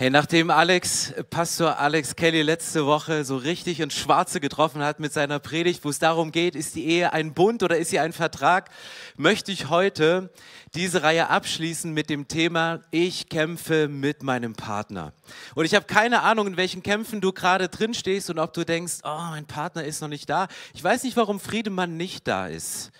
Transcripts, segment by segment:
Hey, nachdem Alex, Pastor Alex Kelly letzte Woche so richtig ins Schwarze getroffen hat mit seiner Predigt, wo es darum geht, ist die Ehe ein Bund oder ist sie ein Vertrag, möchte ich heute diese Reihe abschließen mit dem Thema Ich kämpfe mit meinem Partner. Und ich habe keine Ahnung, in welchen Kämpfen du gerade drin stehst und ob du denkst, oh, mein Partner ist noch nicht da. Ich weiß nicht, warum Friedemann nicht da ist.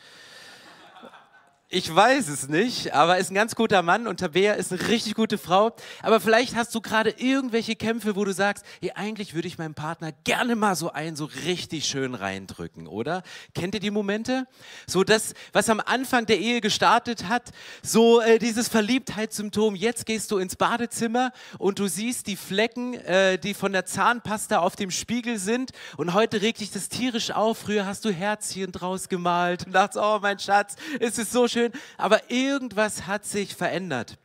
Ich weiß es nicht, aber er ist ein ganz guter Mann und Tabea ist eine richtig gute Frau. Aber vielleicht hast du gerade irgendwelche Kämpfe, wo du sagst, hey, eigentlich würde ich meinem Partner gerne mal so einen so richtig schön reindrücken, oder? Kennt ihr die Momente? So das, was am Anfang der Ehe gestartet hat, so äh, dieses Verliebtheitssymptom. Jetzt gehst du ins Badezimmer und du siehst die Flecken, äh, die von der Zahnpasta auf dem Spiegel sind. Und heute regt dich das tierisch auf. Früher hast du Herzchen draus gemalt und dachtest, oh mein Schatz, es ist so schön schön, aber irgendwas hat sich verändert.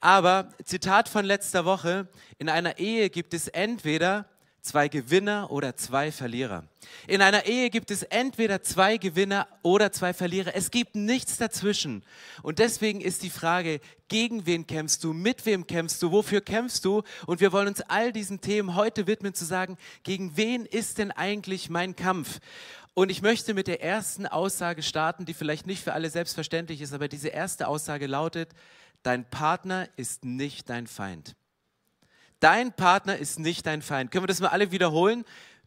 Aber, Zitat von letzter Woche, in einer Ehe gibt es entweder zwei Gewinner oder zwei Verlierer. In einer Ehe gibt es entweder zwei Gewinner oder zwei Verlierer. Es gibt nichts dazwischen. Und deswegen ist die Frage, gegen wen kämpfst du, mit wem kämpfst du, wofür kämpfst du? Und wir wollen uns all diesen Themen heute widmen, zu sagen, gegen wen ist denn eigentlich mein Kampf? Und ich möchte mit der ersten Aussage starten, die vielleicht nicht für alle selbstverständlich ist, aber diese erste Aussage lautet, dein Partner ist nicht dein Feind. Dein Partner ist nicht dein Feind. Können wir das mal alle wiederholen?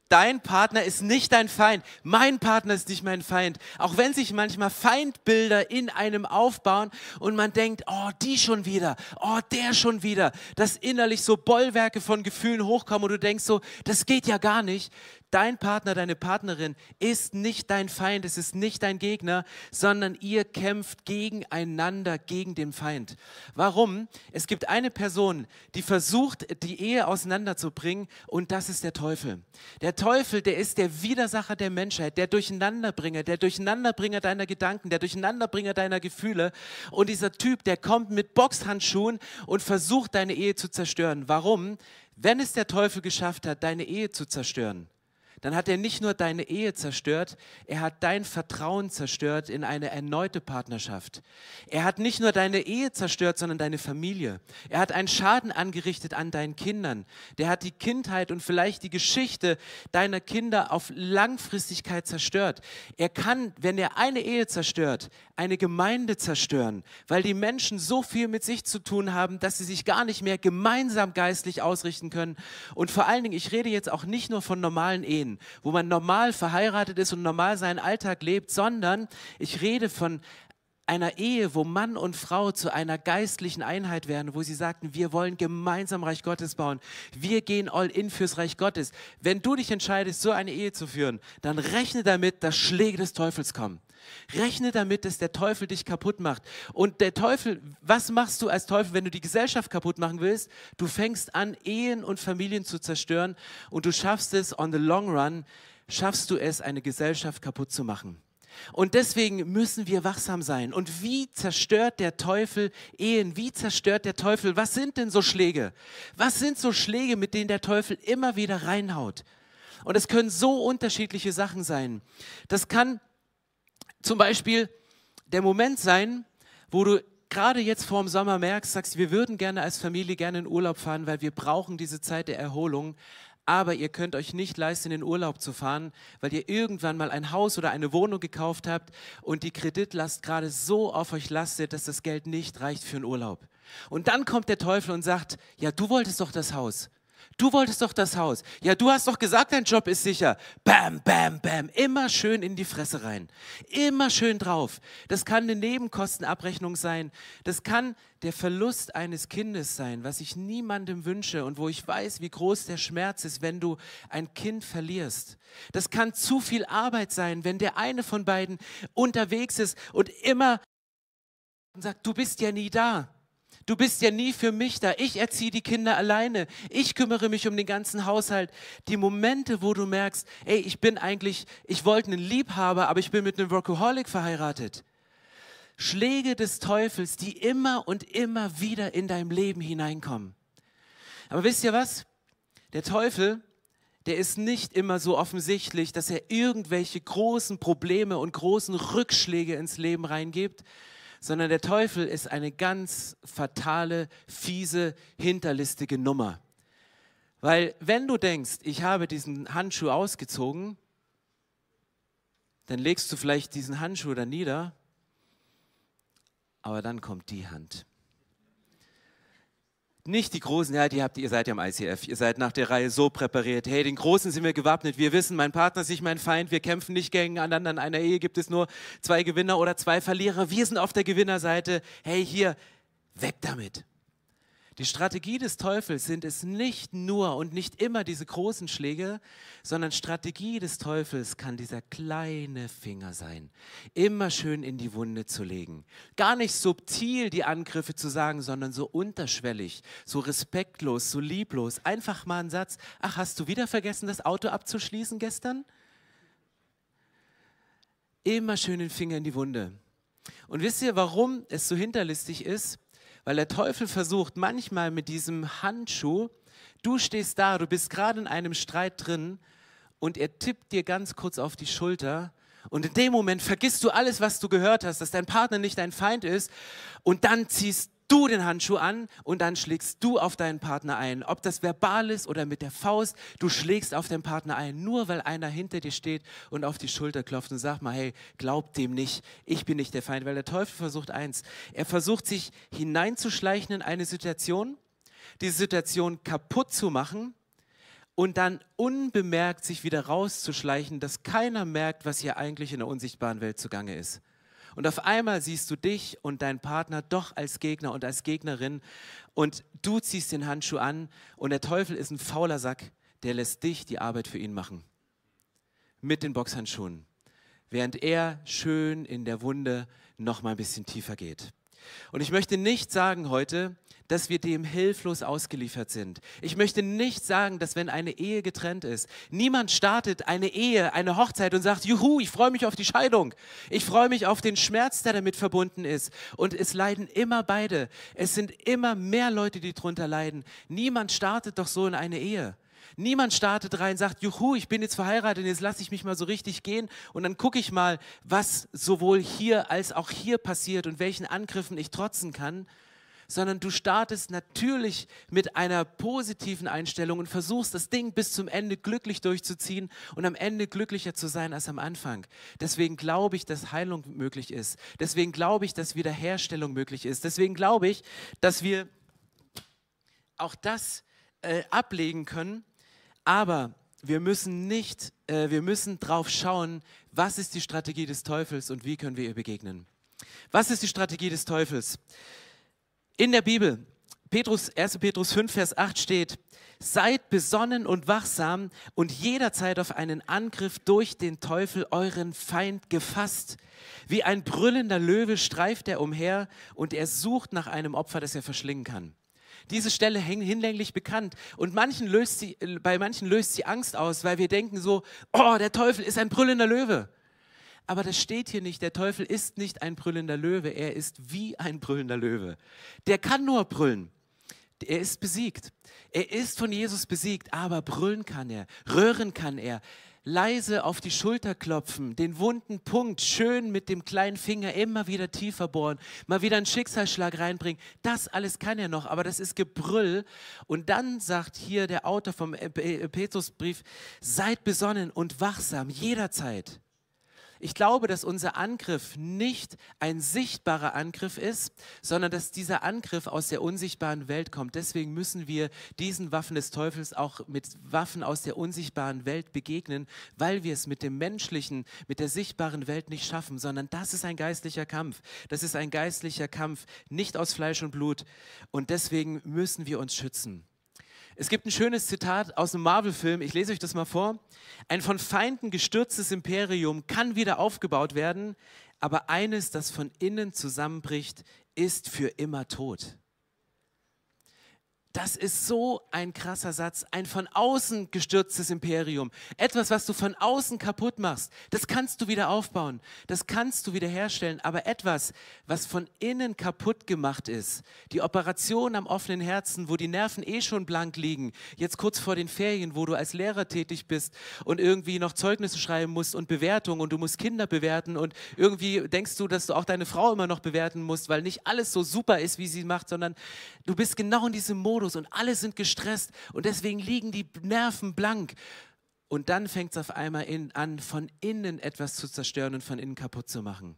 Dein Partner ist nicht dein Feind. Mein Partner ist nicht mein Feind. Auch wenn sich manchmal Feindbilder in einem aufbauen und man denkt, oh, die schon wieder, oh, der schon wieder, dass innerlich so Bollwerke von Gefühlen hochkommen und du denkst so, das geht ja gar nicht. Dein Partner, deine Partnerin ist nicht dein Feind, es ist nicht dein Gegner, sondern ihr kämpft gegeneinander, gegen den Feind. Warum? Es gibt eine Person, die versucht, die Ehe auseinanderzubringen und das ist der Teufel. Der Teufel, der ist der Widersacher der Menschheit, der Durcheinanderbringer, der Durcheinanderbringer deiner Gedanken, der Durcheinanderbringer deiner Gefühle. Und dieser Typ, der kommt mit Boxhandschuhen und versucht, deine Ehe zu zerstören. Warum? Wenn es der Teufel geschafft hat, deine Ehe zu zerstören, dann hat er nicht nur deine Ehe zerstört, er hat dein Vertrauen zerstört in eine erneute Partnerschaft. Er hat nicht nur deine Ehe zerstört, sondern deine Familie. Er hat einen Schaden angerichtet an deinen Kindern. Der hat die Kindheit und vielleicht die Geschichte deiner Kinder auf Langfristigkeit zerstört. Er kann, wenn er eine Ehe zerstört, eine Gemeinde zerstören, weil die Menschen so viel mit sich zu tun haben, dass sie sich gar nicht mehr gemeinsam geistlich ausrichten können. Und vor allen Dingen, ich rede jetzt auch nicht nur von normalen Ehen, wo man normal verheiratet ist und normal seinen Alltag lebt, sondern ich rede von einer Ehe, wo Mann und Frau zu einer geistlichen Einheit werden, wo sie sagten, wir wollen gemeinsam Reich Gottes bauen. Wir gehen all in fürs Reich Gottes. Wenn du dich entscheidest, so eine Ehe zu führen, dann rechne damit, dass Schläge des Teufels kommen. Rechne damit, dass der Teufel dich kaputt macht. Und der Teufel, was machst du als Teufel, wenn du die Gesellschaft kaputt machen willst? Du fängst an, Ehen und Familien zu zerstören und du schaffst es on the long run, schaffst du es, eine Gesellschaft kaputt zu machen. Und deswegen müssen wir wachsam sein. Und wie zerstört der Teufel Ehen? Wie zerstört der Teufel? Was sind denn so Schläge? Was sind so Schläge, mit denen der Teufel immer wieder reinhaut? Und es können so unterschiedliche Sachen sein. Das kann zum Beispiel der Moment sein, wo du gerade jetzt vor dem Sommer merkst, sagst, wir würden gerne als Familie gerne in Urlaub fahren, weil wir brauchen diese Zeit der Erholung aber ihr könnt euch nicht leisten, in den Urlaub zu fahren, weil ihr irgendwann mal ein Haus oder eine Wohnung gekauft habt und die Kreditlast gerade so auf euch lastet, dass das Geld nicht reicht für einen Urlaub. Und dann kommt der Teufel und sagt, ja, du wolltest doch das Haus. Du wolltest doch das Haus. Ja, du hast doch gesagt, dein Job ist sicher. Bam, bam, bam. Immer schön in die Fresse rein. Immer schön drauf. Das kann eine Nebenkostenabrechnung sein. Das kann der Verlust eines Kindes sein, was ich niemandem wünsche und wo ich weiß, wie groß der Schmerz ist, wenn du ein Kind verlierst. Das kann zu viel Arbeit sein, wenn der eine von beiden unterwegs ist und immer sagt, du bist ja nie da. Du bist ja nie für mich da. Ich erziehe die Kinder alleine. Ich kümmere mich um den ganzen Haushalt. Die Momente, wo du merkst, ey, ich bin eigentlich, ich wollte einen Liebhaber, aber ich bin mit einem Workaholic verheiratet. Schläge des Teufels, die immer und immer wieder in deinem Leben hineinkommen. Aber wisst ihr was? Der Teufel, der ist nicht immer so offensichtlich, dass er irgendwelche großen Probleme und großen Rückschläge ins Leben reingibt, sondern der Teufel ist eine ganz fatale, fiese, hinterlistige Nummer. Weil wenn du denkst, ich habe diesen Handschuh ausgezogen, dann legst du vielleicht diesen Handschuh da nieder, aber dann kommt die Hand. Nicht die Großen, ja, die habt ihr, seid ja im ICF, ihr seid nach der Reihe so präpariert. Hey, den Großen sind wir gewappnet. Wir wissen, mein Partner ist nicht mein Feind. Wir kämpfen nicht gegeneinander. In einer Ehe gibt es nur zwei Gewinner oder zwei Verlierer. Wir sind auf der Gewinnerseite. Hey, hier, weg damit. Die Strategie des Teufels sind es nicht nur und nicht immer diese großen Schläge, sondern Strategie des Teufels kann dieser kleine Finger sein, immer schön in die Wunde zu legen. Gar nicht subtil die Angriffe zu sagen, sondern so unterschwellig, so respektlos, so lieblos. Einfach mal ein Satz, ach, hast du wieder vergessen, das Auto abzuschließen gestern? Immer schön den Finger in die Wunde. Und wisst ihr, warum es so hinterlistig ist? Weil der Teufel versucht manchmal mit diesem Handschuh, du stehst da, du bist gerade in einem Streit drin und er tippt dir ganz kurz auf die Schulter und in dem Moment vergisst du alles, was du gehört hast, dass dein Partner nicht dein Feind ist und dann ziehst du den Handschuh an und dann schlägst du auf deinen Partner ein. Ob das verbal ist oder mit der Faust, du schlägst auf deinen Partner ein, nur weil einer hinter dir steht und auf die Schulter klopft und sagt mal, hey, glaub dem nicht, ich bin nicht der Feind, weil der Teufel versucht eins, er versucht sich hineinzuschleichen in eine Situation, diese Situation kaputt zu machen und dann unbemerkt sich wieder rauszuschleichen, dass keiner merkt, was hier eigentlich in der unsichtbaren Welt zugange ist. Und auf einmal siehst du dich und deinen Partner doch als Gegner und als Gegnerin und du ziehst den Handschuh an und der Teufel ist ein fauler Sack, der lässt dich die Arbeit für ihn machen. Mit den Boxhandschuhen. Während er schön in der Wunde noch mal ein bisschen tiefer geht. Und ich möchte nicht sagen heute, dass wir dem hilflos ausgeliefert sind. Ich möchte nicht sagen, dass wenn eine Ehe getrennt ist, niemand startet eine Ehe, eine Hochzeit und sagt, juhu, ich freue mich auf die Scheidung. Ich freue mich auf den Schmerz, der damit verbunden ist. Und es leiden immer beide. Es sind immer mehr Leute, die darunter leiden. Niemand startet doch so in eine Ehe. Niemand startet rein, sagt, juhu, ich bin jetzt verheiratet, jetzt lasse ich mich mal so richtig gehen und dann gucke ich mal, was sowohl hier als auch hier passiert und welchen Angriffen ich trotzen kann, sondern du startest natürlich mit einer positiven Einstellung und versuchst das Ding bis zum Ende glücklich durchzuziehen und am Ende glücklicher zu sein als am Anfang. Deswegen glaube ich, dass Heilung möglich ist. Deswegen glaube ich, dass Wiederherstellung möglich ist. Deswegen glaube ich, dass wir auch das äh, ablegen können. Aber wir müssen nicht, äh, wir müssen drauf schauen, was ist die Strategie des Teufels und wie können wir ihr begegnen. Was ist die Strategie des Teufels? In der Bibel, Petrus, 1. Petrus 5, Vers 8 steht, seid besonnen und wachsam und jederzeit auf einen Angriff durch den Teufel, euren Feind, gefasst. Wie ein brüllender Löwe streift er umher und er sucht nach einem Opfer, das er verschlingen kann. Diese Stelle hinlänglich bekannt und manchen löst sie, bei manchen löst sie Angst aus, weil wir denken so, oh, der Teufel ist ein brüllender Löwe. Aber das steht hier nicht. Der Teufel ist nicht ein brüllender Löwe. Er ist wie ein brüllender Löwe. Der kann nur brüllen. Er ist besiegt. Er ist von Jesus besiegt, aber brüllen kann er, röhren kann er, leise auf die Schulter klopfen, den wunden Punkt schön mit dem kleinen Finger immer wieder tiefer bohren, mal wieder einen Schicksalsschlag reinbringen. Das alles kann er noch, aber das ist Gebrüll. Und dann sagt hier der Autor vom Petrusbrief, seid besonnen und wachsam jederzeit. Ich glaube, dass unser Angriff nicht ein sichtbarer Angriff ist, sondern dass dieser Angriff aus der unsichtbaren Welt kommt. Deswegen müssen wir diesen Waffen des Teufels auch mit Waffen aus der unsichtbaren Welt begegnen, weil wir es mit dem menschlichen, mit der sichtbaren Welt nicht schaffen, sondern das ist ein geistlicher Kampf. Das ist ein geistlicher Kampf, nicht aus Fleisch und Blut. Und deswegen müssen wir uns schützen. Es gibt ein schönes Zitat aus einem Marvel-Film, ich lese euch das mal vor. Ein von Feinden gestürztes Imperium kann wieder aufgebaut werden, aber eines, das von innen zusammenbricht, ist für immer tot. Das ist so ein krasser Satz, ein von außen gestürztes Imperium. Etwas, was du von außen kaputt machst, das kannst du wieder aufbauen, das kannst du wieder herstellen. Aber etwas, was von innen kaputt gemacht ist, die Operation am offenen Herzen, wo die Nerven eh schon blank liegen, jetzt kurz vor den Ferien, wo du als Lehrer tätig bist und irgendwie noch Zeugnisse schreiben musst und Bewertungen und du musst Kinder bewerten und irgendwie denkst du, dass du auch deine Frau immer noch bewerten musst, weil nicht alles so super ist, wie sie macht, sondern du bist genau in diesem Modus Modus und alle sind gestresst und deswegen liegen die Nerven blank. Und dann fängt es auf einmal in, an, von innen etwas zu zerstören und von innen kaputt zu machen.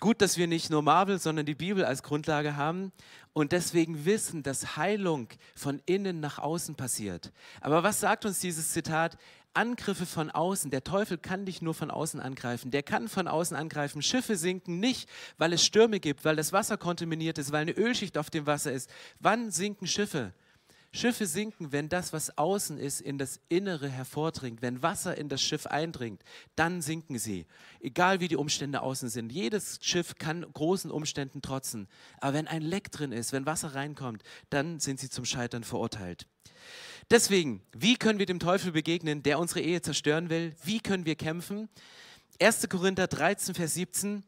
Gut, dass wir nicht nur Marvel, sondern die Bibel als Grundlage haben und deswegen wissen, dass Heilung von innen nach außen passiert. Aber was sagt uns dieses Zitat? Angriffe von außen. Der Teufel kann dich nur von außen angreifen. Der kann von außen angreifen. Schiffe sinken nicht, weil es Stürme gibt, weil das Wasser kontaminiert ist, weil eine Ölschicht auf dem Wasser ist. Wann sinken Schiffe? Schiffe sinken, wenn das, was außen ist, in das Innere hervordringt. Wenn Wasser in das Schiff eindringt, dann sinken sie. Egal wie die Umstände außen sind. Jedes Schiff kann großen Umständen trotzen. Aber wenn ein Leck drin ist, wenn Wasser reinkommt, dann sind sie zum Scheitern verurteilt. Deswegen, wie können wir dem Teufel begegnen, der unsere Ehe zerstören will? Wie können wir kämpfen? 1. Korinther 13, Vers 17.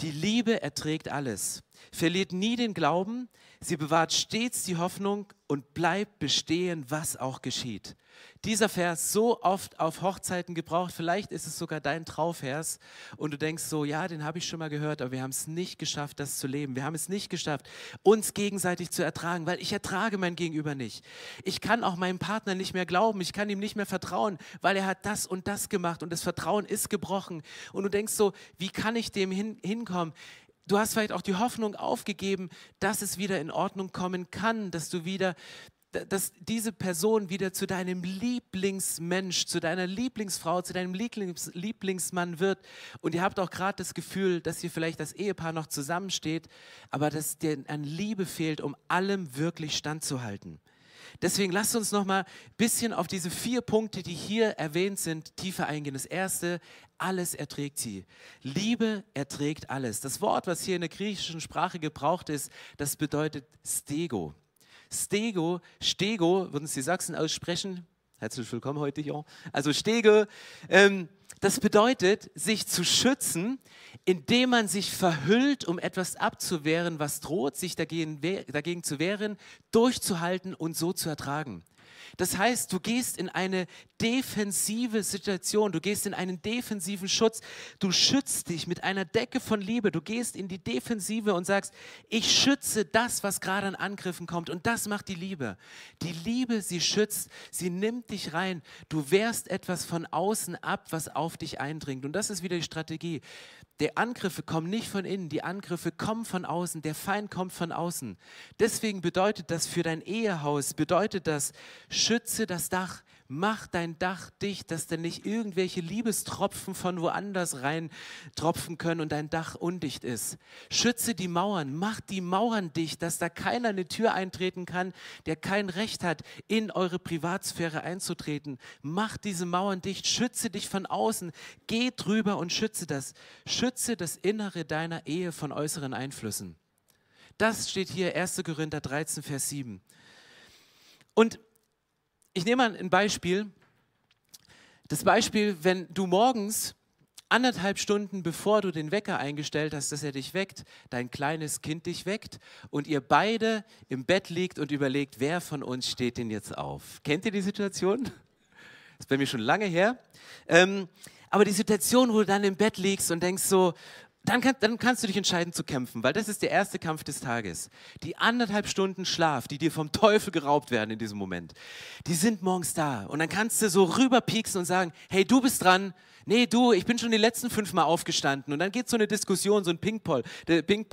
Die Liebe erträgt alles, verliert nie den Glauben, sie bewahrt stets die Hoffnung und bleibt bestehen, was auch geschieht dieser Vers so oft auf Hochzeiten gebraucht. Vielleicht ist es sogar dein Trauvers und du denkst so, ja, den habe ich schon mal gehört, aber wir haben es nicht geschafft, das zu leben. Wir haben es nicht geschafft, uns gegenseitig zu ertragen, weil ich ertrage mein Gegenüber nicht. Ich kann auch meinem Partner nicht mehr glauben, ich kann ihm nicht mehr vertrauen, weil er hat das und das gemacht und das Vertrauen ist gebrochen. Und du denkst so, wie kann ich dem hin, hinkommen? Du hast vielleicht auch die Hoffnung aufgegeben, dass es wieder in Ordnung kommen kann, dass du wieder dass diese Person wieder zu deinem Lieblingsmensch, zu deiner Lieblingsfrau, zu deinem Lieblings Lieblingsmann wird. Und ihr habt auch gerade das Gefühl, dass ihr vielleicht das Ehepaar noch zusammensteht, aber dass dir an Liebe fehlt, um allem wirklich standzuhalten. Deswegen lasst uns noch mal ein bisschen auf diese vier Punkte, die hier erwähnt sind, tiefer eingehen. Das erste, alles erträgt sie. Liebe erträgt alles. Das Wort, was hier in der griechischen Sprache gebraucht ist, das bedeutet Stego. Stego, Stego, würden Sie Sachsen aussprechen? Herzlich willkommen heute hier. Also Stego, ähm, das bedeutet, sich zu schützen, indem man sich verhüllt, um etwas abzuwehren, was droht, sich dagegen, dagegen zu wehren, durchzuhalten und so zu ertragen. Das heißt, du gehst in eine defensive Situation, du gehst in einen defensiven Schutz, du schützt dich mit einer Decke von Liebe, du gehst in die Defensive und sagst, ich schütze das, was gerade an Angriffen kommt. Und das macht die Liebe. Die Liebe, sie schützt, sie nimmt dich rein, du wehrst etwas von außen ab, was auf dich eindringt. Und das ist wieder die Strategie. Die Angriffe kommen nicht von innen, die Angriffe kommen von außen, der Feind kommt von außen. Deswegen bedeutet das für dein Ehehaus, bedeutet das, schütze das Dach, mach dein Dach dicht, dass da nicht irgendwelche Liebestropfen von woanders rein tropfen können und dein Dach undicht ist. Schütze die Mauern, mach die Mauern dicht, dass da keiner eine Tür eintreten kann, der kein Recht hat, in eure Privatsphäre einzutreten. Mach diese Mauern dicht, schütze dich von außen, geh drüber und schütze das. Schütze das Innere deiner Ehe von äußeren Einflüssen. Das steht hier 1. Korinther 13, Vers 7. Und ich nehme mal ein Beispiel. Das Beispiel, wenn du morgens anderthalb Stunden bevor du den Wecker eingestellt hast, dass er dich weckt, dein kleines Kind dich weckt und ihr beide im Bett liegt und überlegt, wer von uns steht denn jetzt auf. Kennt ihr die Situation? Das ist bei mir schon lange her. Ähm, aber die Situation, wo du dann im Bett liegst und denkst so, dann, kann, dann, kannst du dich entscheiden zu kämpfen, weil das ist der erste Kampf des Tages. Die anderthalb Stunden Schlaf, die dir vom Teufel geraubt werden in diesem Moment, die sind morgens da. Und dann kannst du so rüberpieksen und sagen, hey, du bist dran. Nee, du, ich bin schon die letzten fünf Mal aufgestanden. Und dann geht so eine Diskussion, so ein Ping-Pong-Spiel Ping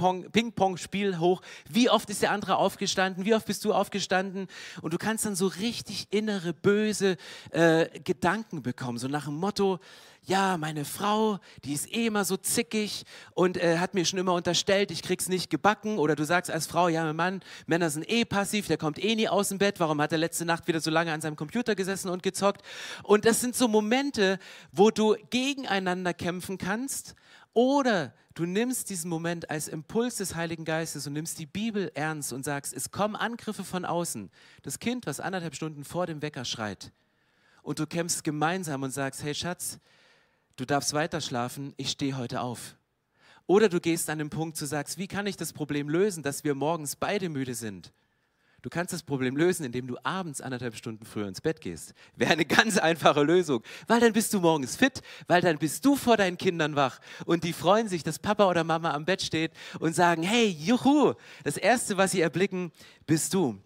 Ping hoch. Wie oft ist der andere aufgestanden? Wie oft bist du aufgestanden? Und du kannst dann so richtig innere, böse äh, Gedanken bekommen. So nach dem Motto, ja, meine Frau, die ist eh immer so zickig und äh, hat mir schon immer unterstellt, ich krieg's nicht gebacken. Oder du sagst als Frau, ja, mein Mann, Männer sind eh passiv, der kommt eh nie aus dem Bett. Warum hat er letzte Nacht wieder so lange an seinem Computer gesessen und gezockt? Und das sind so Momente, wo du gegeneinander kämpfen kannst Oder du nimmst diesen Moment als Impuls des Heiligen Geistes und nimmst die Bibel ernst und sagst, es kommen Angriffe von außen. Das Kind, was anderthalb Stunden vor dem Wecker schreit. Und du kämpfst gemeinsam und sagst, hey Schatz, du darfst weiter schlafen, ich stehe heute auf. Oder du gehst an den Punkt, zu sagst, wie kann ich das Problem lösen, dass wir morgens beide müde sind? Du kannst das Problem lösen, indem du abends anderthalb Stunden früher ins Bett gehst. Wäre eine ganz einfache Lösung, weil dann bist du morgens fit, weil dann bist du vor deinen Kindern wach und die freuen sich, dass Papa oder Mama am Bett steht und sagen, hey, juhu, das Erste, was sie erblicken, bist du.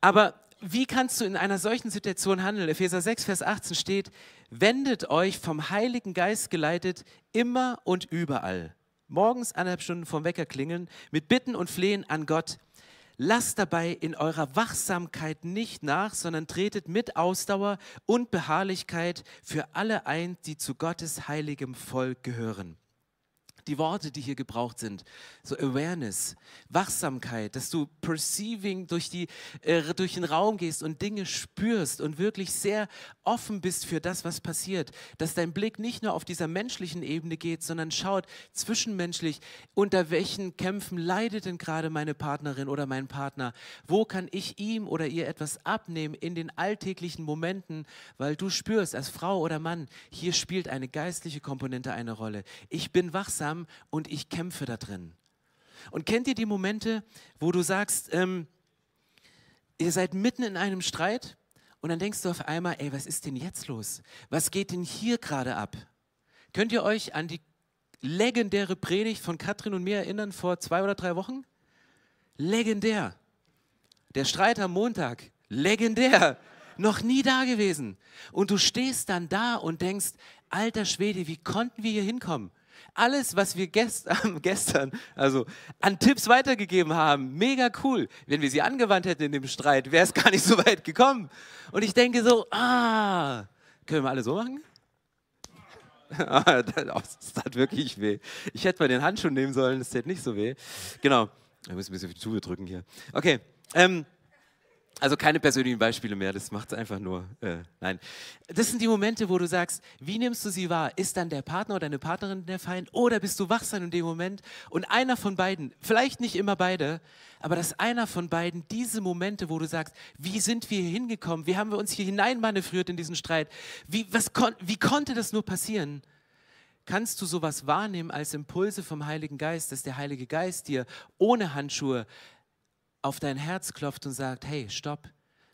Aber wie kannst du in einer solchen Situation handeln? Epheser 6, Vers 18 steht, wendet euch vom Heiligen Geist geleitet immer und überall. Morgens anderthalb Stunden vom Wecker klingeln, mit Bitten und Flehen an Gott Lasst dabei in eurer Wachsamkeit nicht nach, sondern tretet mit Ausdauer und Beharrlichkeit für alle ein, die zu Gottes heiligem Volk gehören die Worte, die hier gebraucht sind. So Awareness, Wachsamkeit, dass du perceiving durch, die, äh, durch den Raum gehst und Dinge spürst und wirklich sehr offen bist für das, was passiert. Dass dein Blick nicht nur auf dieser menschlichen Ebene geht, sondern schaut zwischenmenschlich, unter welchen Kämpfen leidet denn gerade meine Partnerin oder mein Partner? Wo kann ich ihm oder ihr etwas abnehmen in den alltäglichen Momenten, weil du spürst als Frau oder Mann, hier spielt eine geistliche Komponente eine Rolle. Ich bin wachsam langsam und ich kämpfe da drin. Und kennt ihr die Momente, wo du sagst, ähm, ihr seid mitten in einem Streit und dann denkst du auf einmal, ey, was ist denn jetzt los? Was geht denn hier gerade ab? Könnt ihr euch an die legendäre Predigt von Katrin und mir erinnern vor zwei oder drei Wochen? Legendär. Der Streit am Montag, legendär. Noch nie da gewesen. Und du stehst dann da und denkst, alter Schwede, wie konnten wir hier hinkommen? Alles, was wir gestern, gestern also an Tipps weitergegeben haben, mega cool. Wenn wir sie angewandt hätten in dem Streit, wäre es gar nicht so weit gekommen. Und ich denke so, ah, können wir alle so machen? das tat wirklich weh. Ich hätte mal den Handschuh nehmen sollen, das täte nicht so weh. Genau. Ich muss ein bisschen auf die Tube drücken hier. Okay. Ähm, also keine persönlichen Beispiele mehr, das macht es einfach nur. Äh, nein. Das sind die Momente, wo du sagst, wie nimmst du sie wahr? Ist dann der Partner oder deine Partnerin der Feind oder bist du wachsam in dem Moment? Und einer von beiden, vielleicht nicht immer beide, aber dass einer von beiden diese Momente, wo du sagst, wie sind wir hier hingekommen? Wie haben wir uns hier hineinmanövriert in diesen Streit? Wie, was kon wie konnte das nur passieren? Kannst du sowas wahrnehmen als Impulse vom Heiligen Geist, dass der Heilige Geist dir ohne Handschuhe auf dein Herz klopft und sagt, hey, stopp,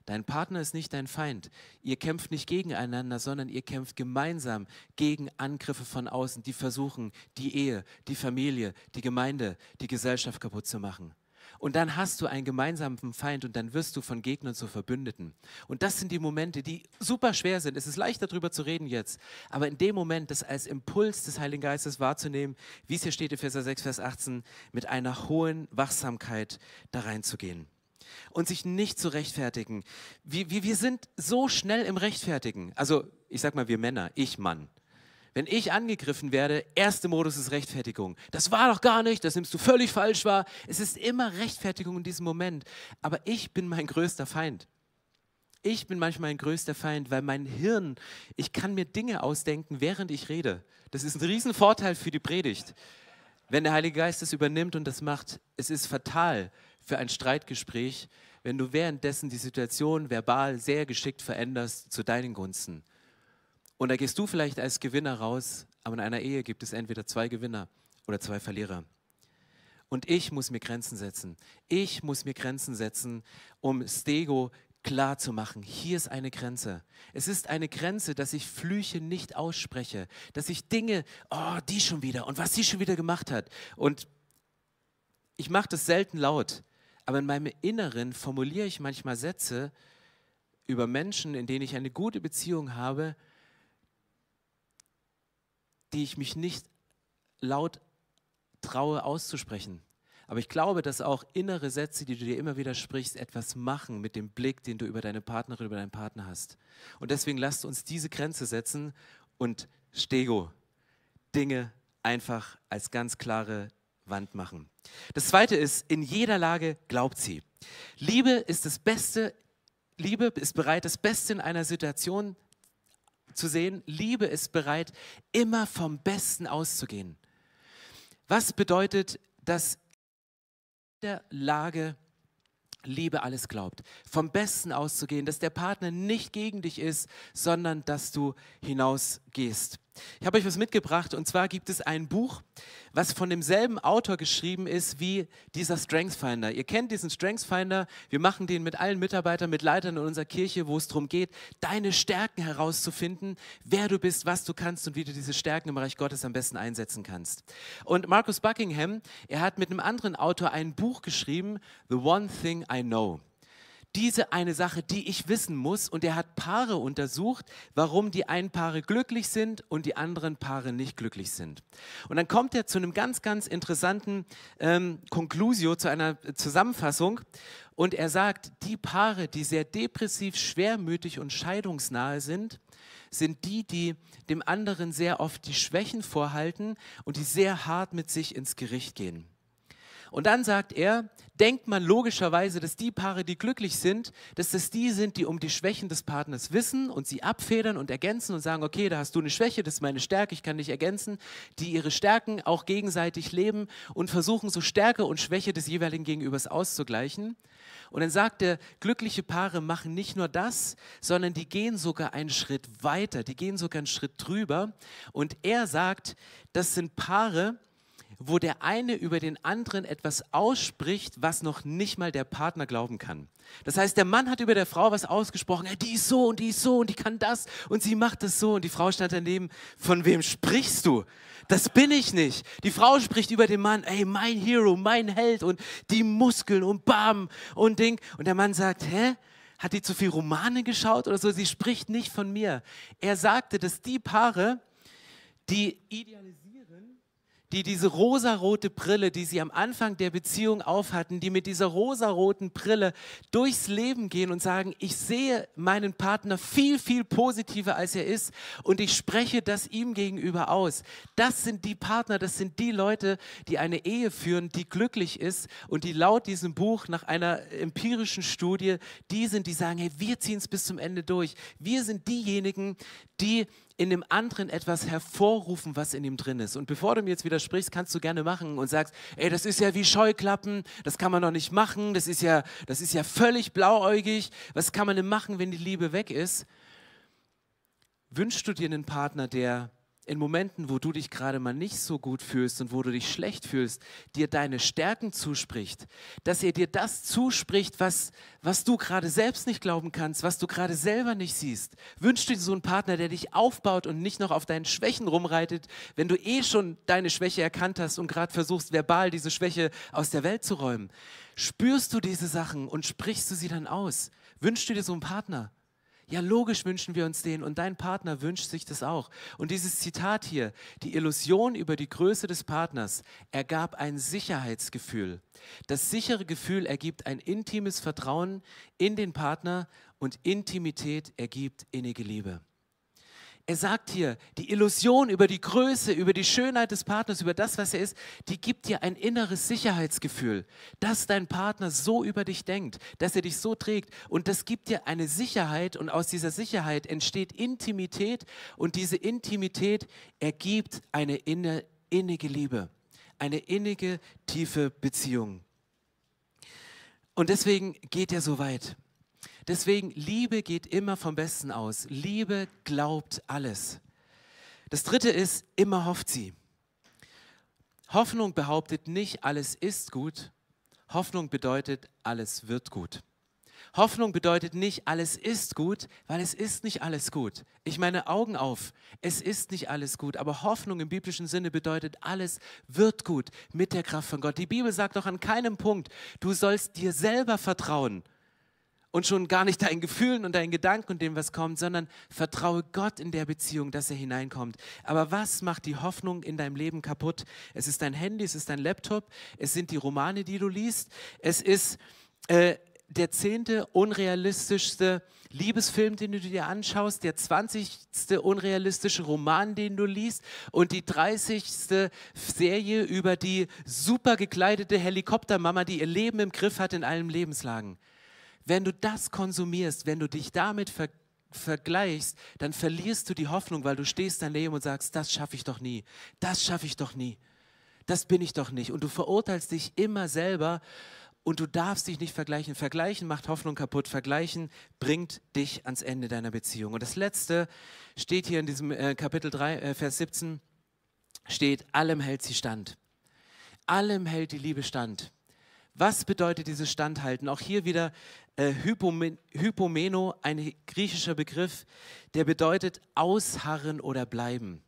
dein Partner ist nicht dein Feind. Ihr kämpft nicht gegeneinander, sondern ihr kämpft gemeinsam gegen Angriffe von außen, die versuchen, die Ehe, die Familie, die Gemeinde, die Gesellschaft kaputt zu machen. Und dann hast du einen gemeinsamen Feind und dann wirst du von Gegnern zu Verbündeten. Und das sind die Momente, die super schwer sind. Es ist leicht darüber zu reden jetzt. Aber in dem Moment, das als Impuls des Heiligen Geistes wahrzunehmen, wie es hier steht Vers 6, Vers 18, mit einer hohen Wachsamkeit da reinzugehen. Und sich nicht zu rechtfertigen. Wir, wir, wir sind so schnell im Rechtfertigen. Also, ich sag mal, wir Männer, ich Mann. Wenn ich angegriffen werde, erste Modus ist Rechtfertigung. Das war doch gar nicht, das nimmst du völlig falsch wahr. Es ist immer Rechtfertigung in diesem Moment. Aber ich bin mein größter Feind. Ich bin manchmal mein größter Feind, weil mein Hirn, ich kann mir Dinge ausdenken, während ich rede. Das ist ein Riesenvorteil für die Predigt. Wenn der Heilige Geist es übernimmt und das macht, es ist fatal für ein Streitgespräch, wenn du währenddessen die Situation verbal sehr geschickt veränderst zu deinen Gunsten. Und da gehst du vielleicht als Gewinner raus, aber in einer Ehe gibt es entweder zwei Gewinner oder zwei Verlierer. Und ich muss mir Grenzen setzen. Ich muss mir Grenzen setzen, um Stego klar zu machen. Hier ist eine Grenze. Es ist eine Grenze, dass ich Flüche nicht ausspreche, dass ich Dinge, oh, die schon wieder und was sie schon wieder gemacht hat. Und ich mache das selten laut, aber in meinem Inneren formuliere ich manchmal Sätze über Menschen, in denen ich eine gute Beziehung habe, die ich mich nicht laut traue auszusprechen. Aber ich glaube, dass auch innere Sätze, die du dir immer wieder sprichst, etwas machen mit dem Blick, den du über deine Partnerin, über deinen Partner hast. Und deswegen lasst uns diese Grenze setzen und Stego, Dinge einfach als ganz klare Wand machen. Das zweite ist, in jeder Lage glaubt sie. Liebe ist das Beste, Liebe ist bereit, das Beste in einer Situation zu sehen, Liebe ist bereit, immer vom Besten auszugehen. Was bedeutet das der Lage Liebe alles glaubt. Vom Besten auszugehen, dass der Partner nicht gegen dich ist, sondern dass du hinausgehst. Ich habe euch was mitgebracht und zwar gibt es ein Buch, was von demselben Autor geschrieben ist wie dieser Strengths Finder. Ihr kennt diesen Strengths Finder, wir machen den mit allen Mitarbeitern, mit Leitern in unserer Kirche, wo es darum geht, deine Stärken herauszufinden, wer du bist, was du kannst und wie du diese Stärken im Reich Gottes am besten einsetzen kannst. Und Marcus Buckingham, er hat mit einem anderen Autor ein Buch geschrieben, The One Thing I Know diese eine Sache, die ich wissen muss. Und er hat Paare untersucht, warum die einen Paare glücklich sind und die anderen Paare nicht glücklich sind. Und dann kommt er zu einem ganz, ganz interessanten ähm, Conclusio, zu einer Zusammenfassung. Und er sagt, die Paare, die sehr depressiv, schwermütig und scheidungsnahe sind, sind die, die dem anderen sehr oft die Schwächen vorhalten und die sehr hart mit sich ins Gericht gehen. Und dann sagt er, denkt man logischerweise, dass die Paare, die glücklich sind, dass das die sind, die um die Schwächen des Partners wissen und sie abfedern und ergänzen und sagen, okay, da hast du eine Schwäche, das ist meine Stärke, ich kann dich ergänzen, die ihre Stärken auch gegenseitig leben und versuchen, so Stärke und Schwäche des jeweiligen Gegenübers auszugleichen. Und dann sagt er, glückliche Paare machen nicht nur das, sondern die gehen sogar einen Schritt weiter, die gehen sogar einen Schritt drüber. Und er sagt, das sind Paare, wo der eine über den anderen etwas ausspricht, was noch nicht mal der Partner glauben kann. Das heißt, der Mann hat über der Frau was ausgesprochen, die ist so und die ist so und die kann das und sie macht das so und die Frau stand daneben, von wem sprichst du? Das bin ich nicht. Die Frau spricht über den Mann, ey, mein Hero, mein Held und die Muskeln und Bam und Ding. Und der Mann sagt, hä? Hat die zu viel Romane geschaut oder so? Sie spricht nicht von mir. Er sagte, dass die Paare, die idealisieren, die diese rosarote Brille, die sie am Anfang der Beziehung aufhatten, die mit dieser rosaroten Brille durchs Leben gehen und sagen, ich sehe meinen Partner viel, viel positiver, als er ist und ich spreche das ihm gegenüber aus. Das sind die Partner, das sind die Leute, die eine Ehe führen, die glücklich ist und die laut diesem Buch nach einer empirischen Studie, die sind, die sagen, hey, wir ziehen es bis zum Ende durch. Wir sind diejenigen, die in dem anderen etwas hervorrufen, was in ihm drin ist. Und bevor du mir jetzt widersprichst, kannst du gerne machen und sagst, ey, das ist ja wie Scheuklappen, das kann man doch nicht machen, das ist ja, das ist ja völlig blauäugig, was kann man denn machen, wenn die Liebe weg ist? Wünschst du dir einen Partner, der in Momenten, wo du dich gerade mal nicht so gut fühlst und wo du dich schlecht fühlst, dir deine Stärken zuspricht, dass er dir das zuspricht, was, was du gerade selbst nicht glauben kannst, was du gerade selber nicht siehst. Wünschst du dir so einen Partner, der dich aufbaut und nicht noch auf deinen Schwächen rumreitet, wenn du eh schon deine Schwäche erkannt hast und gerade versuchst, verbal diese Schwäche aus der Welt zu räumen? Spürst du diese Sachen und sprichst du sie dann aus? Wünschst du dir so einen Partner? Ja, logisch wünschen wir uns den und dein Partner wünscht sich das auch. Und dieses Zitat hier, die Illusion über die Größe des Partners ergab ein Sicherheitsgefühl. Das sichere Gefühl ergibt ein intimes Vertrauen in den Partner und Intimität ergibt innige Liebe. Er sagt hier, die Illusion über die Größe, über die Schönheit des Partners, über das, was er ist, die gibt dir ein inneres Sicherheitsgefühl, dass dein Partner so über dich denkt, dass er dich so trägt. Und das gibt dir eine Sicherheit und aus dieser Sicherheit entsteht Intimität und diese Intimität ergibt eine innige Liebe, eine innige, tiefe Beziehung. Und deswegen geht er so weit. Deswegen, Liebe geht immer vom Besten aus. Liebe glaubt alles. Das dritte ist, immer hofft sie. Hoffnung behauptet nicht, alles ist gut. Hoffnung bedeutet, alles wird gut. Hoffnung bedeutet nicht, alles ist gut, weil es ist nicht alles gut. Ich meine, Augen auf, es ist nicht alles gut, aber Hoffnung im biblischen Sinne bedeutet, alles wird gut mit der Kraft von Gott. Die Bibel sagt doch an keinem Punkt, du sollst dir selber vertrauen und schon gar nicht deinen Gefühlen und deinen Gedanken und dem, was kommt, sondern vertraue Gott in der Beziehung, dass er hineinkommt. Aber was macht die Hoffnung in deinem Leben kaputt? Es ist dein Handy, es ist dein Laptop, es sind die Romane, die du liest, es ist äh, der zehnte unrealistischste Liebesfilm, den du dir anschaust, der zwanzigste unrealistische Roman, den du liest und die dreißigste Serie über die super gekleidete Helikoptermama, die ihr Leben im Griff hat in allen Lebenslagen. Wenn du das konsumierst, wenn du dich damit ver vergleichst, dann verlierst du die Hoffnung, weil du stehst daneben und sagst, das schaffe ich doch nie, das schaffe ich doch nie. Das bin ich doch nicht. Und du verurteilst dich immer selber und du darfst dich nicht vergleichen. Vergleichen macht Hoffnung kaputt. Vergleichen bringt dich ans Ende deiner Beziehung. Und das Letzte steht hier in diesem äh, Kapitel 3, äh, Vers 17, steht, allem hält sie stand. Allem hält die Liebe stand. Was bedeutet dieses Standhalten? Auch hier wieder äh, Hypomeno, ein griechischer Begriff, der bedeutet ausharren oder bleiben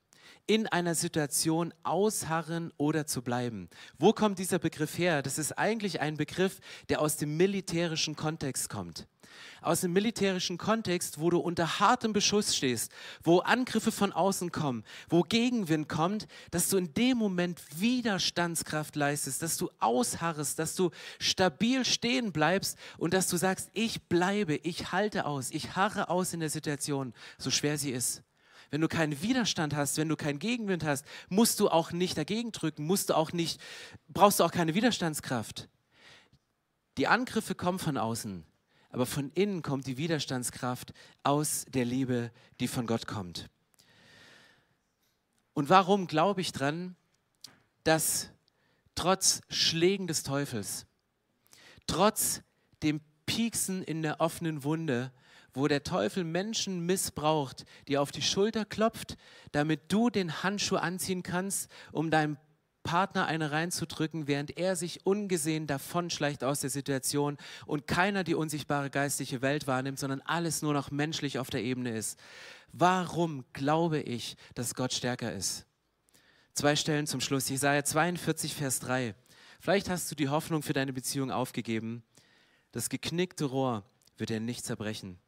in einer Situation ausharren oder zu bleiben. Wo kommt dieser Begriff her? Das ist eigentlich ein Begriff, der aus dem militärischen Kontext kommt. Aus dem militärischen Kontext, wo du unter hartem Beschuss stehst, wo Angriffe von außen kommen, wo Gegenwind kommt, dass du in dem Moment Widerstandskraft leistest, dass du ausharrest, dass du stabil stehen bleibst und dass du sagst, ich bleibe, ich halte aus, ich harre aus in der Situation, so schwer sie ist. Wenn du keinen Widerstand hast, wenn du keinen Gegenwind hast, musst du auch nicht dagegen drücken, musst du auch nicht, brauchst du auch keine Widerstandskraft. Die Angriffe kommen von außen, aber von innen kommt die Widerstandskraft aus der Liebe, die von Gott kommt. Und warum glaube ich dran, dass trotz Schlägen des Teufels, trotz dem Pieksen in der offenen Wunde, wo der Teufel Menschen missbraucht, die auf die Schulter klopft, damit du den Handschuh anziehen kannst, um deinem Partner eine reinzudrücken, während er sich ungesehen davonschleicht aus der Situation und keiner die unsichtbare geistliche Welt wahrnimmt, sondern alles nur noch menschlich auf der Ebene ist. Warum glaube ich, dass Gott stärker ist? Zwei Stellen zum Schluss. Jesaja 42, Vers 3. Vielleicht hast du die Hoffnung für deine Beziehung aufgegeben. Das geknickte Rohr wird er nicht zerbrechen.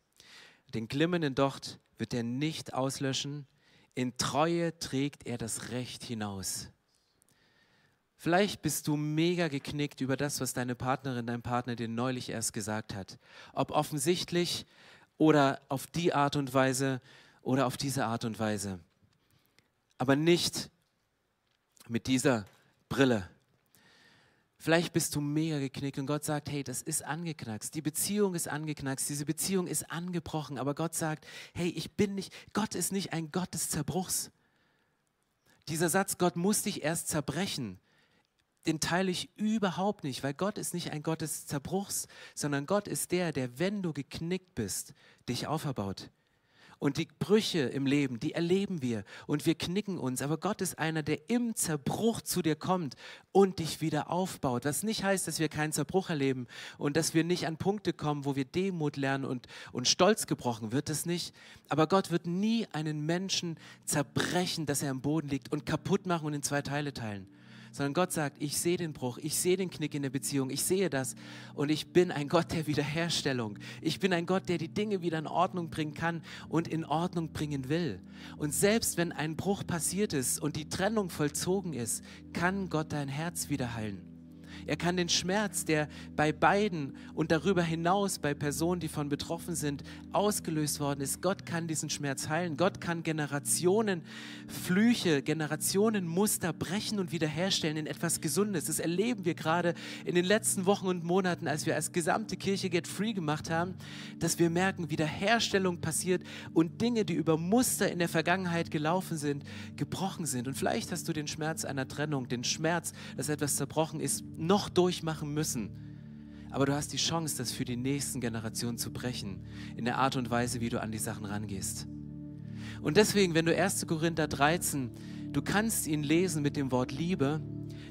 Den glimmenden Docht wird er nicht auslöschen. In Treue trägt er das Recht hinaus. Vielleicht bist du mega geknickt über das, was deine Partnerin, dein Partner dir neulich erst gesagt hat. Ob offensichtlich oder auf die Art und Weise oder auf diese Art und Weise. Aber nicht mit dieser Brille. Vielleicht bist du mega geknickt und Gott sagt, hey, das ist angeknackst. Die Beziehung ist angeknackst, diese Beziehung ist angebrochen. Aber Gott sagt, hey, ich bin nicht, Gott ist nicht ein Gott des Zerbruchs. Dieser Satz, Gott muss dich erst zerbrechen, den teile ich überhaupt nicht, weil Gott ist nicht ein Gott des Zerbruchs, sondern Gott ist der, der, wenn du geknickt bist, dich auferbaut. Und die Brüche im Leben, die erleben wir und wir knicken uns. Aber Gott ist einer, der im Zerbruch zu dir kommt und dich wieder aufbaut. Was nicht heißt, dass wir keinen Zerbruch erleben und dass wir nicht an Punkte kommen, wo wir Demut lernen und, und Stolz gebrochen wird es nicht. Aber Gott wird nie einen Menschen zerbrechen, dass er am Boden liegt und kaputt machen und in zwei Teile teilen sondern Gott sagt, ich sehe den Bruch, ich sehe den Knick in der Beziehung, ich sehe das und ich bin ein Gott der Wiederherstellung. Ich bin ein Gott, der die Dinge wieder in Ordnung bringen kann und in Ordnung bringen will. Und selbst wenn ein Bruch passiert ist und die Trennung vollzogen ist, kann Gott dein Herz wieder heilen. Er kann den Schmerz, der bei beiden und darüber hinaus bei Personen, die von betroffen sind, ausgelöst worden ist, Gott kann diesen Schmerz heilen. Gott kann Generationen Flüche, Generationen Muster brechen und wiederherstellen in etwas Gesundes. Das erleben wir gerade in den letzten Wochen und Monaten, als wir als gesamte Kirche Get Free gemacht haben, dass wir merken, Wiederherstellung passiert und Dinge, die über Muster in der Vergangenheit gelaufen sind, gebrochen sind. Und vielleicht hast du den Schmerz einer Trennung, den Schmerz, dass etwas zerbrochen ist, noch durchmachen müssen. Aber du hast die Chance, das für die nächsten Generationen zu brechen, in der Art und Weise, wie du an die Sachen rangehst. Und deswegen, wenn du 1. Korinther 13, du kannst ihn lesen mit dem Wort Liebe,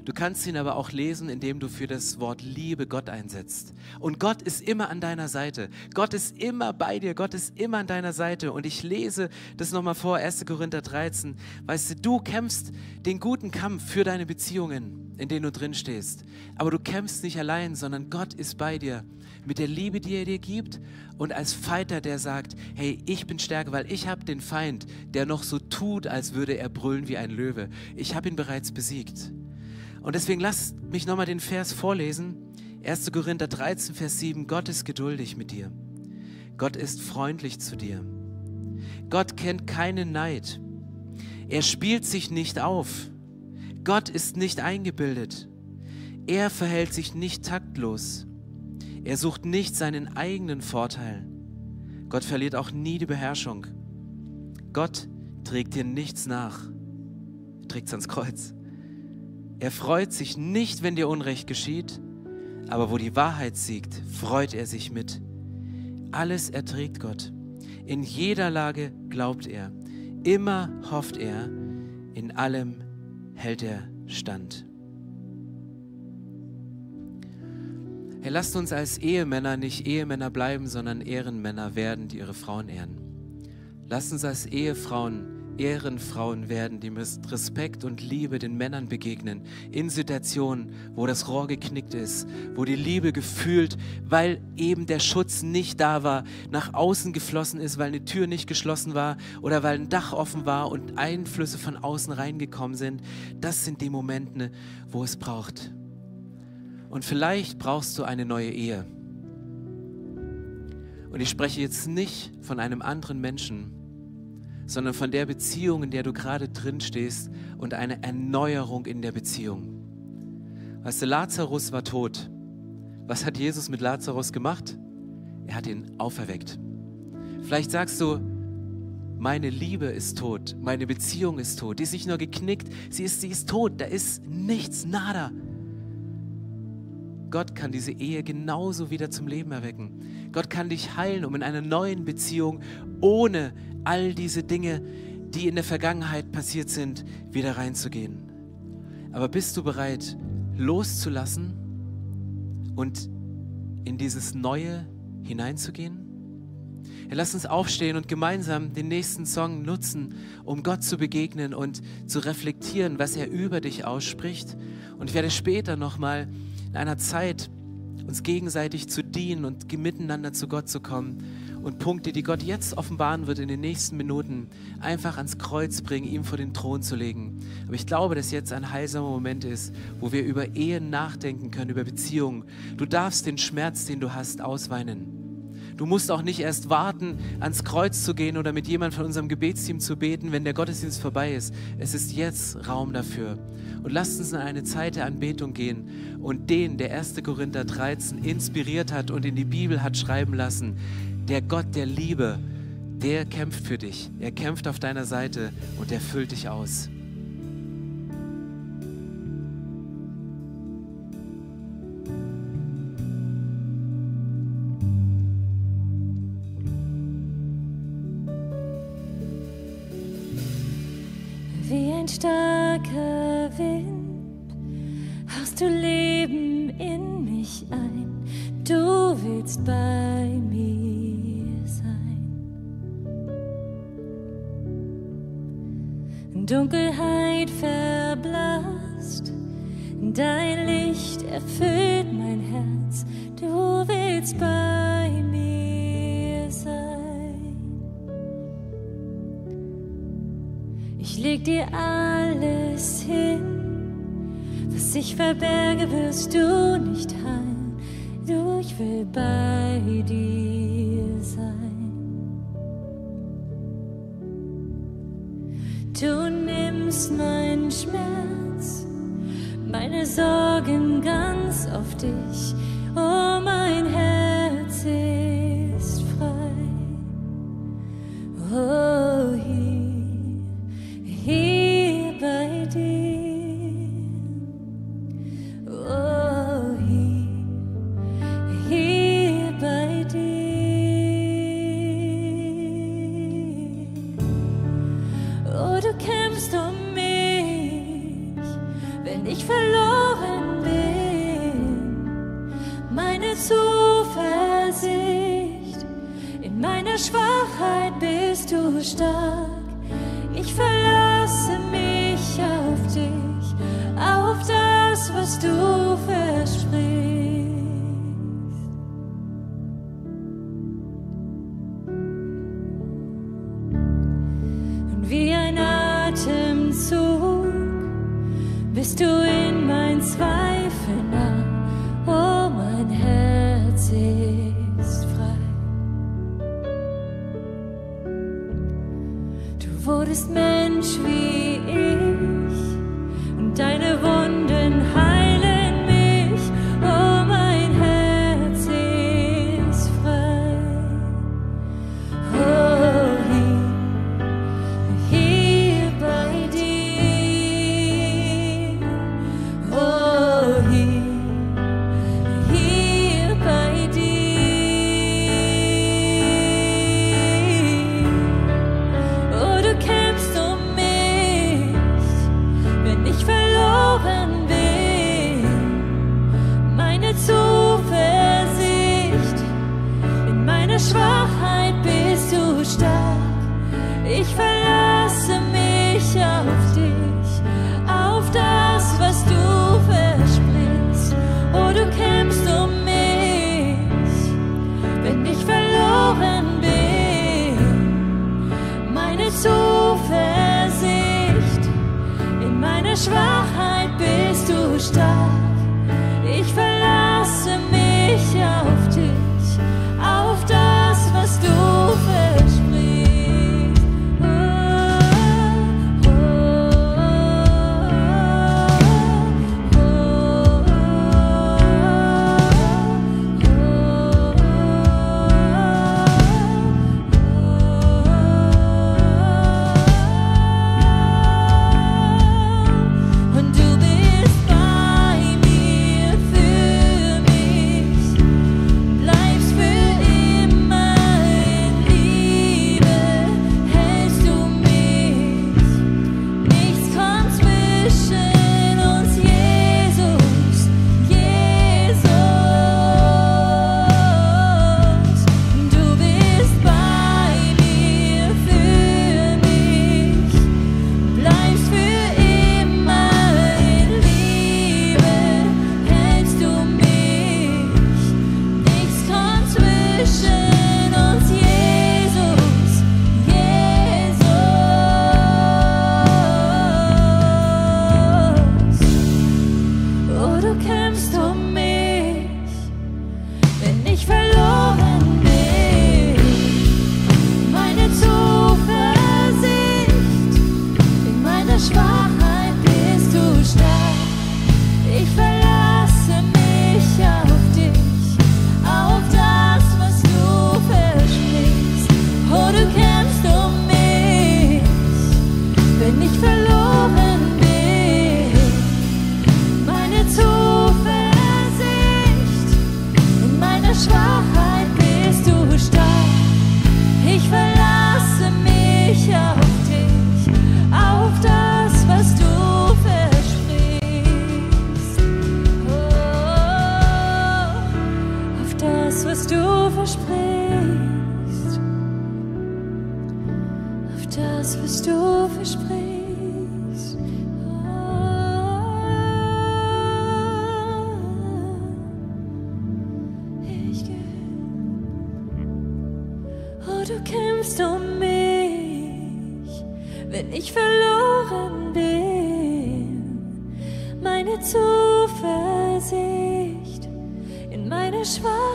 Du kannst ihn aber auch lesen, indem du für das Wort Liebe Gott einsetzt. Und Gott ist immer an deiner Seite. Gott ist immer bei dir. Gott ist immer an deiner Seite. Und ich lese das nochmal vor, 1. Korinther 13. Weißt du, du kämpfst den guten Kampf für deine Beziehungen, in denen du drin stehst. Aber du kämpfst nicht allein, sondern Gott ist bei dir. Mit der Liebe, die er dir gibt und als Fighter, der sagt, hey, ich bin stärker, weil ich habe den Feind, der noch so tut, als würde er brüllen wie ein Löwe. Ich habe ihn bereits besiegt. Und deswegen lass mich nochmal den Vers vorlesen. 1. Korinther 13, Vers 7. Gott ist geduldig mit dir. Gott ist freundlich zu dir. Gott kennt keinen Neid. Er spielt sich nicht auf. Gott ist nicht eingebildet. Er verhält sich nicht taktlos. Er sucht nicht seinen eigenen Vorteil. Gott verliert auch nie die Beherrschung. Gott trägt dir nichts nach. Er trägt ans Kreuz. Er freut sich nicht, wenn dir Unrecht geschieht, aber wo die Wahrheit siegt, freut er sich mit. Alles erträgt Gott. In jeder Lage glaubt er. Immer hofft er. In allem hält er stand. Hey, lasst uns als Ehemänner nicht Ehemänner bleiben, sondern Ehrenmänner werden, die ihre Frauen ehren. Lasst uns als Ehefrauen Ehrenfrauen werden, die mit Respekt und Liebe den Männern begegnen, in Situationen, wo das Rohr geknickt ist, wo die Liebe gefühlt, weil eben der Schutz nicht da war, nach außen geflossen ist, weil eine Tür nicht geschlossen war oder weil ein Dach offen war und Einflüsse von außen reingekommen sind. Das sind die Momente, wo es braucht. Und vielleicht brauchst du eine neue Ehe. Und ich spreche jetzt nicht von einem anderen Menschen, sondern von der Beziehung, in der du gerade drin stehst und eine Erneuerung in der Beziehung. Weißt du, Lazarus war tot. Was hat Jesus mit Lazarus gemacht? Er hat ihn auferweckt. Vielleicht sagst du, meine Liebe ist tot, meine Beziehung ist tot. Die ist nicht nur geknickt, sie ist, sie ist tot, da ist nichts, nada. Gott kann diese Ehe genauso wieder zum Leben erwecken. Gott kann dich heilen, um in einer neuen Beziehung ohne all diese Dinge, die in der Vergangenheit passiert sind, wieder reinzugehen. Aber bist du bereit, loszulassen und in dieses Neue hineinzugehen? Ja, lass uns aufstehen und gemeinsam den nächsten Song nutzen, um Gott zu begegnen und zu reflektieren, was er über dich ausspricht. Und ich werde später nochmal in einer Zeit uns gegenseitig zu dienen und miteinander zu Gott zu kommen und Punkte, die Gott jetzt offenbaren wird in den nächsten Minuten, einfach ans Kreuz bringen, ihm vor den Thron zu legen. Aber ich glaube, dass jetzt ein heilsamer Moment ist, wo wir über Ehen nachdenken können, über Beziehungen. Du darfst den Schmerz, den du hast, ausweinen. Du musst auch nicht erst warten, ans Kreuz zu gehen oder mit jemandem von unserem Gebetsteam zu beten, wenn der Gottesdienst vorbei ist. Es ist jetzt Raum dafür. Und lasst uns in eine Zeit der Anbetung gehen und den, der 1. Korinther 13 inspiriert hat und in die Bibel hat schreiben lassen, der Gott der Liebe, der kämpft für dich. Er kämpft auf deiner Seite und er füllt dich aus. Ein starker Wind hast du Leben in mich ein. Du willst bei mir sein. Dunkelheit verblasst, dein Licht erfüllt mein Herz. Du willst bei dir alles hin, was ich verberge, wirst du nicht heilen. Du, ich will bei dir sein. Du nimmst meinen Schmerz, meine Sorgen ganz auf dich. Oh, Schwachheit bist du stark. Ich verlasse mich auf dich, auf das, was du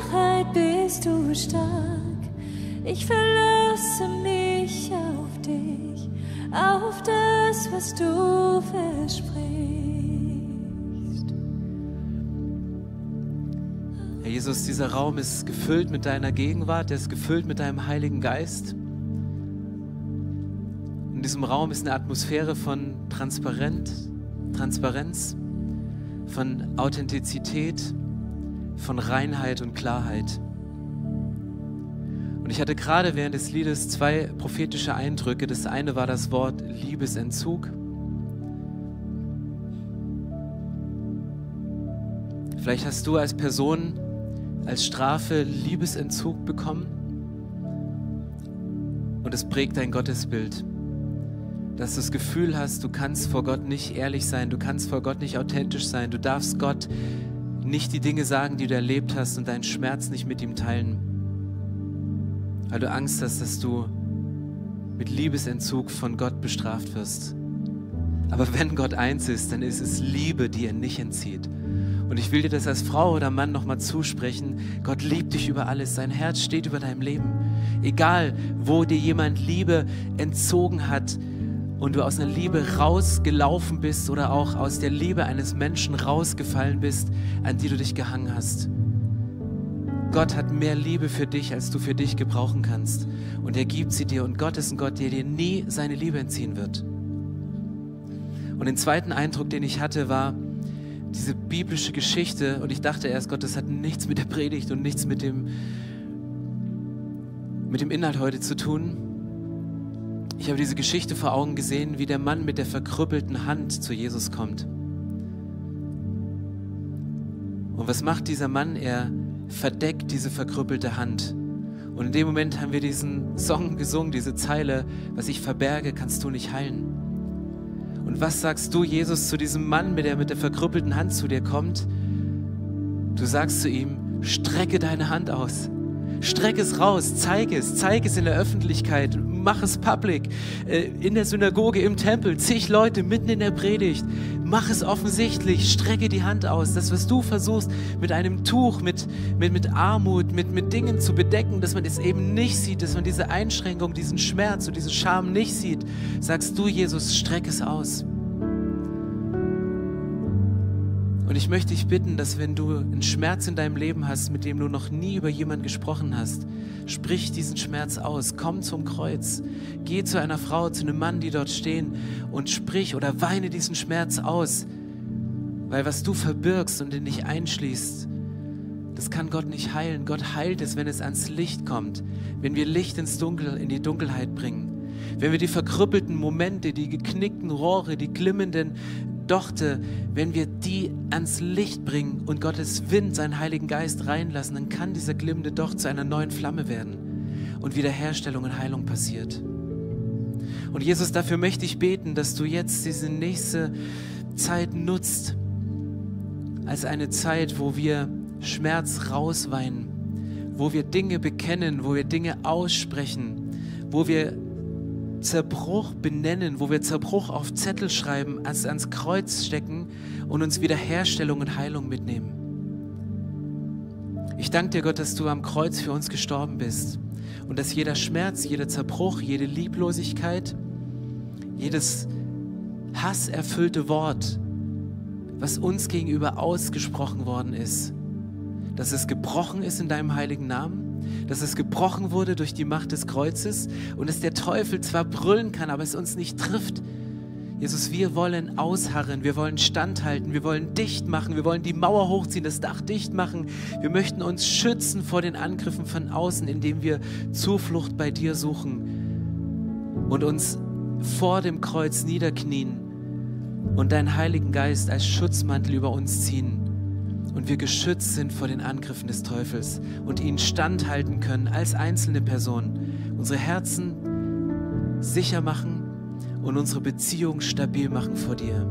Schwachheit bist du stark. Ich verlasse mich auf dich, auf das, was du versprichst. Herr Jesus, dieser Raum ist gefüllt mit deiner Gegenwart, er ist gefüllt mit deinem Heiligen Geist. In diesem Raum ist eine Atmosphäre von Transparent, Transparenz, von Authentizität, von Reinheit und Klarheit. Und ich hatte gerade während des Liedes zwei prophetische Eindrücke. Das eine war das Wort Liebesentzug. Vielleicht hast du als Person als Strafe Liebesentzug bekommen und es prägt dein Gottesbild. Dass du das Gefühl hast, du kannst vor Gott nicht ehrlich sein, du kannst vor Gott nicht authentisch sein, du darfst Gott nicht die Dinge sagen, die du erlebt hast und deinen Schmerz nicht mit ihm teilen. Weil du Angst hast, dass du mit Liebesentzug von Gott bestraft wirst. Aber wenn Gott eins ist, dann ist es Liebe, die er nicht entzieht. Und ich will dir das als Frau oder Mann nochmal zusprechen. Gott liebt dich über alles. Sein Herz steht über deinem Leben. Egal, wo dir jemand Liebe entzogen hat und du aus einer Liebe rausgelaufen bist oder auch aus der Liebe eines Menschen rausgefallen bist, an die du dich gehangen hast. Gott hat mehr Liebe für dich, als du für dich gebrauchen kannst. Und er gibt sie dir. Und Gott ist ein Gott, der dir nie seine Liebe entziehen wird. Und den zweiten Eindruck, den ich hatte, war diese biblische Geschichte. Und ich dachte erst, Gott, das hat nichts mit der Predigt und nichts mit dem, mit dem Inhalt heute zu tun. Ich habe diese Geschichte vor Augen gesehen, wie der Mann mit der verkrüppelten Hand zu Jesus kommt. Und was macht dieser Mann? Er verdeckt diese verkrüppelte Hand Und in dem Moment haben wir diesen Song gesungen, diese Zeile, was ich verberge, kannst du nicht heilen. Und was sagst du, Jesus, zu diesem Mann, der mit der verkrüppelten Hand zu dir kommt? Du sagst zu ihm, strecke deine Hand aus. Streck es raus, zeig es, zeig es in der Öffentlichkeit, mach es public, äh, in der Synagoge, im Tempel, zig Leute mitten in der Predigt. Mach es offensichtlich, strecke die Hand aus. Das, was du versuchst, mit einem Tuch, mit, mit, mit Armut, mit, mit Dingen zu bedecken, dass man es eben nicht sieht, dass man diese Einschränkung, diesen Schmerz und diese Scham nicht sieht, sagst du, Jesus, streck es aus. Und ich möchte dich bitten, dass wenn du einen Schmerz in deinem Leben hast, mit dem du noch nie über jemanden gesprochen hast, sprich diesen Schmerz aus. Komm zum Kreuz. Geh zu einer Frau, zu einem Mann, die dort stehen und sprich oder weine diesen Schmerz aus. Weil was du verbirgst und in dich einschließt, das kann Gott nicht heilen. Gott heilt es, wenn es ans Licht kommt, wenn wir Licht ins Dunkel, in die Dunkelheit bringen. Wenn wir die verkrüppelten Momente, die geknickten Rohre, die glimmenden Dochte, wenn wir die ans Licht bringen und Gottes Wind, seinen Heiligen Geist reinlassen, dann kann dieser glimmende Docht zu einer neuen Flamme werden und Wiederherstellung und Heilung passiert. Und Jesus, dafür möchte ich beten, dass du jetzt diese nächste Zeit nutzt als eine Zeit, wo wir Schmerz rausweinen, wo wir Dinge bekennen, wo wir Dinge aussprechen, wo wir Zerbruch benennen, wo wir Zerbruch auf Zettel schreiben, ans, ans Kreuz stecken und uns Wiederherstellung und Heilung mitnehmen. Ich danke dir, Gott, dass du am Kreuz für uns gestorben bist und dass jeder Schmerz, jeder Zerbruch, jede Lieblosigkeit, jedes hasserfüllte Wort, was uns gegenüber ausgesprochen worden ist, dass es gebrochen ist in deinem heiligen Namen dass es gebrochen wurde durch die Macht des Kreuzes und dass der Teufel zwar brüllen kann, aber es uns nicht trifft. Jesus, wir wollen ausharren, wir wollen standhalten, wir wollen dicht machen, wir wollen die Mauer hochziehen, das Dach dicht machen. Wir möchten uns schützen vor den Angriffen von außen, indem wir Zuflucht bei dir suchen und uns vor dem Kreuz niederknien und deinen Heiligen Geist als Schutzmantel über uns ziehen und wir geschützt sind vor den Angriffen des Teufels und ihn standhalten können als einzelne Person, unsere Herzen sicher machen und unsere Beziehung stabil machen vor dir.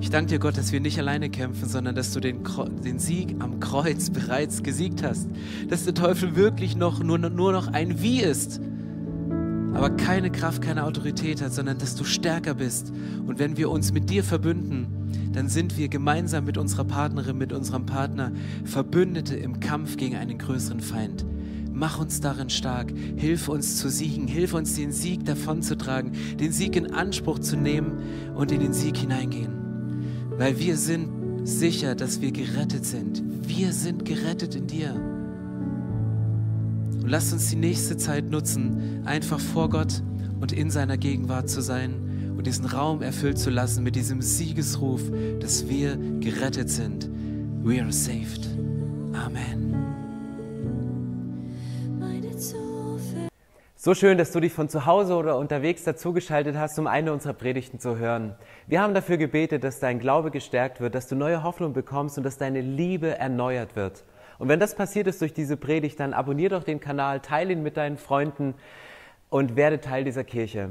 Ich danke dir, Gott, dass wir nicht alleine kämpfen, sondern dass du den, den Sieg am Kreuz bereits gesiegt hast. Dass der Teufel wirklich noch, nur, nur noch ein Wie ist, aber keine Kraft, keine Autorität hat, sondern dass du stärker bist. Und wenn wir uns mit dir verbünden, dann sind wir gemeinsam mit unserer Partnerin, mit unserem Partner Verbündete im Kampf gegen einen größeren Feind. Mach uns darin stark, hilf uns zu siegen, hilf uns den Sieg davonzutragen, den Sieg in Anspruch zu nehmen und in den Sieg hineingehen. Weil wir sind sicher, dass wir gerettet sind. Wir sind gerettet in dir. Und lasst uns die nächste Zeit nutzen, einfach vor Gott und in seiner Gegenwart zu sein diesen Raum erfüllt zu lassen mit diesem Siegesruf, dass wir gerettet sind. We are saved. Amen. So schön, dass du dich von zu Hause oder unterwegs dazugeschaltet hast, um eine unserer Predigten zu hören. Wir haben dafür gebetet, dass dein Glaube gestärkt wird, dass du neue Hoffnung bekommst und dass deine Liebe erneuert wird. Und wenn das passiert ist durch diese Predigt, dann abonnier doch den Kanal, teile ihn mit deinen Freunden und werde Teil dieser Kirche.